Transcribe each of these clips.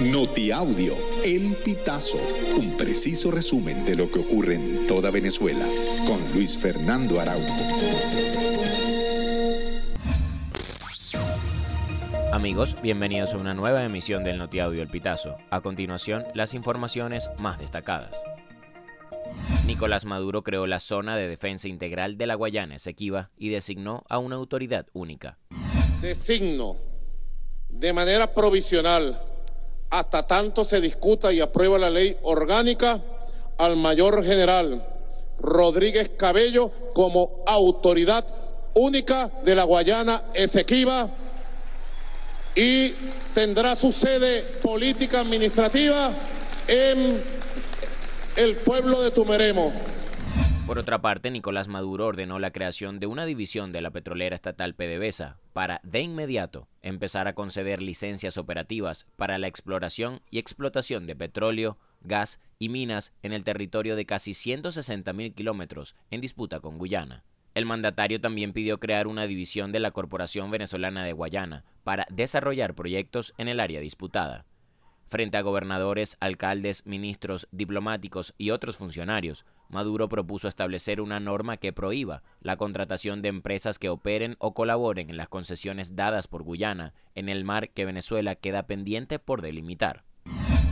Notiaudio, El Pitazo, un preciso resumen de lo que ocurre en toda Venezuela, con Luis Fernando Araújo. Amigos, bienvenidos a una nueva emisión del Notiaudio El Pitazo. A continuación, las informaciones más destacadas. Nicolás Maduro creó la Zona de Defensa Integral de la Guayana Esequiba y designó a una autoridad única. Designo de manera provisional hasta tanto se discuta y aprueba la ley orgánica al mayor general Rodríguez Cabello como autoridad única de la Guayana Esequiba y tendrá su sede política administrativa en el pueblo de Tumeremo. Por otra parte, Nicolás Maduro ordenó la creación de una división de la petrolera estatal PDVSA para, de inmediato, empezar a conceder licencias operativas para la exploración y explotación de petróleo, gas y minas en el territorio de casi 160.000 kilómetros en disputa con Guyana. El mandatario también pidió crear una división de la Corporación Venezolana de Guayana para desarrollar proyectos en el área disputada. Frente a gobernadores, alcaldes, ministros, diplomáticos y otros funcionarios, Maduro propuso establecer una norma que prohíba la contratación de empresas que operen o colaboren en las concesiones dadas por Guyana en el mar que Venezuela queda pendiente por delimitar.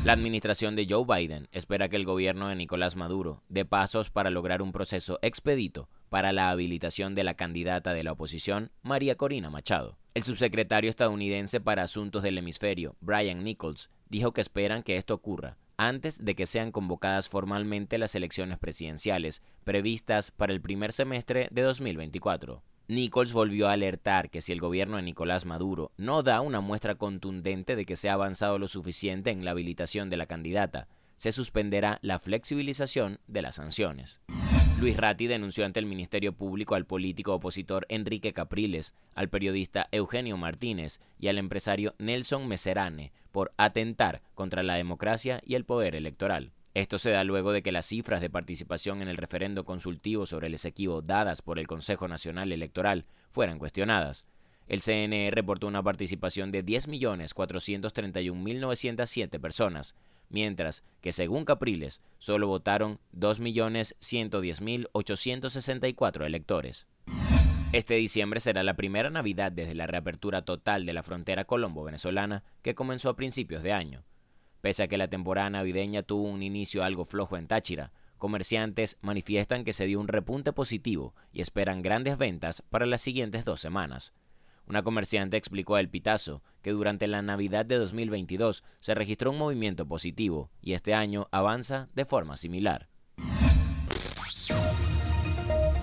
La administración de Joe Biden espera que el gobierno de Nicolás Maduro dé pasos para lograr un proceso expedito para la habilitación de la candidata de la oposición, María Corina Machado. El subsecretario estadounidense para Asuntos del Hemisferio, Brian Nichols, dijo que esperan que esto ocurra antes de que sean convocadas formalmente las elecciones presidenciales previstas para el primer semestre de 2024. Nichols volvió a alertar que si el gobierno de Nicolás Maduro no da una muestra contundente de que se ha avanzado lo suficiente en la habilitación de la candidata, se suspenderá la flexibilización de las sanciones. Luis Ratti denunció ante el Ministerio Público al político opositor Enrique Capriles, al periodista Eugenio Martínez y al empresario Nelson Meserane por atentar contra la democracia y el poder electoral. Esto se da luego de que las cifras de participación en el referendo consultivo sobre el Esequibo dadas por el Consejo Nacional Electoral fueran cuestionadas. El CNE reportó una participación de 10.431.907 personas, mientras que según Capriles solo votaron 2.110.864 electores. Este diciembre será la primera Navidad desde la reapertura total de la frontera colombo-venezolana que comenzó a principios de año. Pese a que la temporada navideña tuvo un inicio algo flojo en Táchira, comerciantes manifiestan que se dio un repunte positivo y esperan grandes ventas para las siguientes dos semanas. Una comerciante explicó a El Pitazo que durante la Navidad de 2022 se registró un movimiento positivo y este año avanza de forma similar.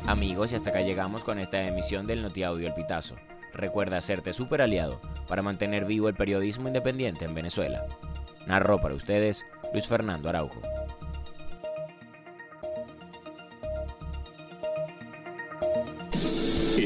Amigos, y hasta acá llegamos con esta emisión del Notiaudio El Pitazo. Recuerda hacerte super aliado para mantener vivo el periodismo independiente en Venezuela. Narró para ustedes Luis Fernando Araujo.